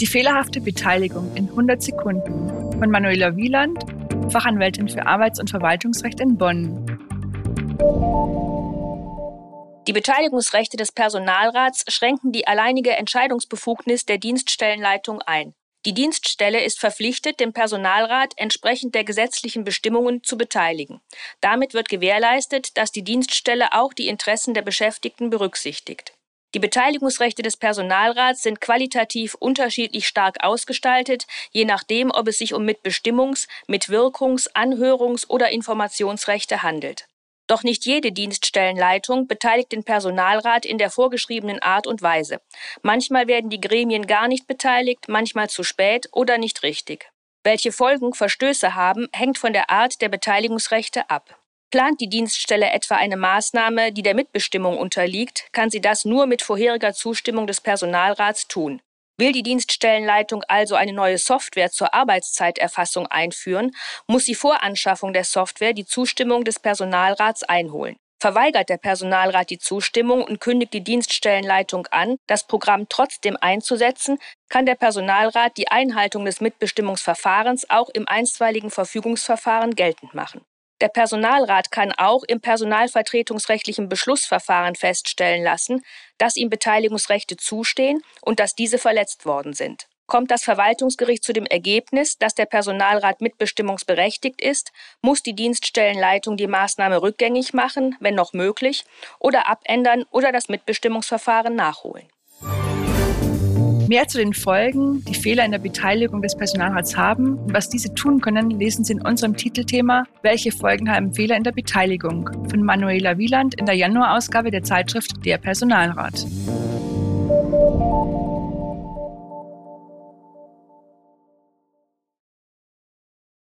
Die fehlerhafte Beteiligung in 100 Sekunden von Manuela Wieland, Fachanwältin für Arbeits- und Verwaltungsrecht in Bonn. Die Beteiligungsrechte des Personalrats schränken die alleinige Entscheidungsbefugnis der Dienststellenleitung ein. Die Dienststelle ist verpflichtet, den Personalrat entsprechend der gesetzlichen Bestimmungen zu beteiligen. Damit wird gewährleistet, dass die Dienststelle auch die Interessen der Beschäftigten berücksichtigt. Die Beteiligungsrechte des Personalrats sind qualitativ unterschiedlich stark ausgestaltet, je nachdem, ob es sich um Mitbestimmungs-, Mitwirkungs-, Anhörungs- oder Informationsrechte handelt. Doch nicht jede Dienststellenleitung beteiligt den Personalrat in der vorgeschriebenen Art und Weise. Manchmal werden die Gremien gar nicht beteiligt, manchmal zu spät oder nicht richtig. Welche Folgen Verstöße haben, hängt von der Art der Beteiligungsrechte ab. Plant die Dienststelle etwa eine Maßnahme, die der Mitbestimmung unterliegt, kann sie das nur mit vorheriger Zustimmung des Personalrats tun. Will die Dienststellenleitung also eine neue Software zur Arbeitszeiterfassung einführen, muss sie vor Anschaffung der Software die Zustimmung des Personalrats einholen. Verweigert der Personalrat die Zustimmung und kündigt die Dienststellenleitung an, das Programm trotzdem einzusetzen, kann der Personalrat die Einhaltung des Mitbestimmungsverfahrens auch im einstweiligen Verfügungsverfahren geltend machen. Der Personalrat kann auch im personalvertretungsrechtlichen Beschlussverfahren feststellen lassen, dass ihm Beteiligungsrechte zustehen und dass diese verletzt worden sind. Kommt das Verwaltungsgericht zu dem Ergebnis, dass der Personalrat mitbestimmungsberechtigt ist, muss die Dienststellenleitung die Maßnahme rückgängig machen, wenn noch möglich, oder abändern oder das Mitbestimmungsverfahren nachholen. Mehr zu den Folgen, die Fehler in der Beteiligung des Personalrats haben und was diese tun können, lesen Sie in unserem Titelthema Welche Folgen haben Fehler in der Beteiligung von Manuela Wieland in der Januarausgabe der Zeitschrift Der Personalrat.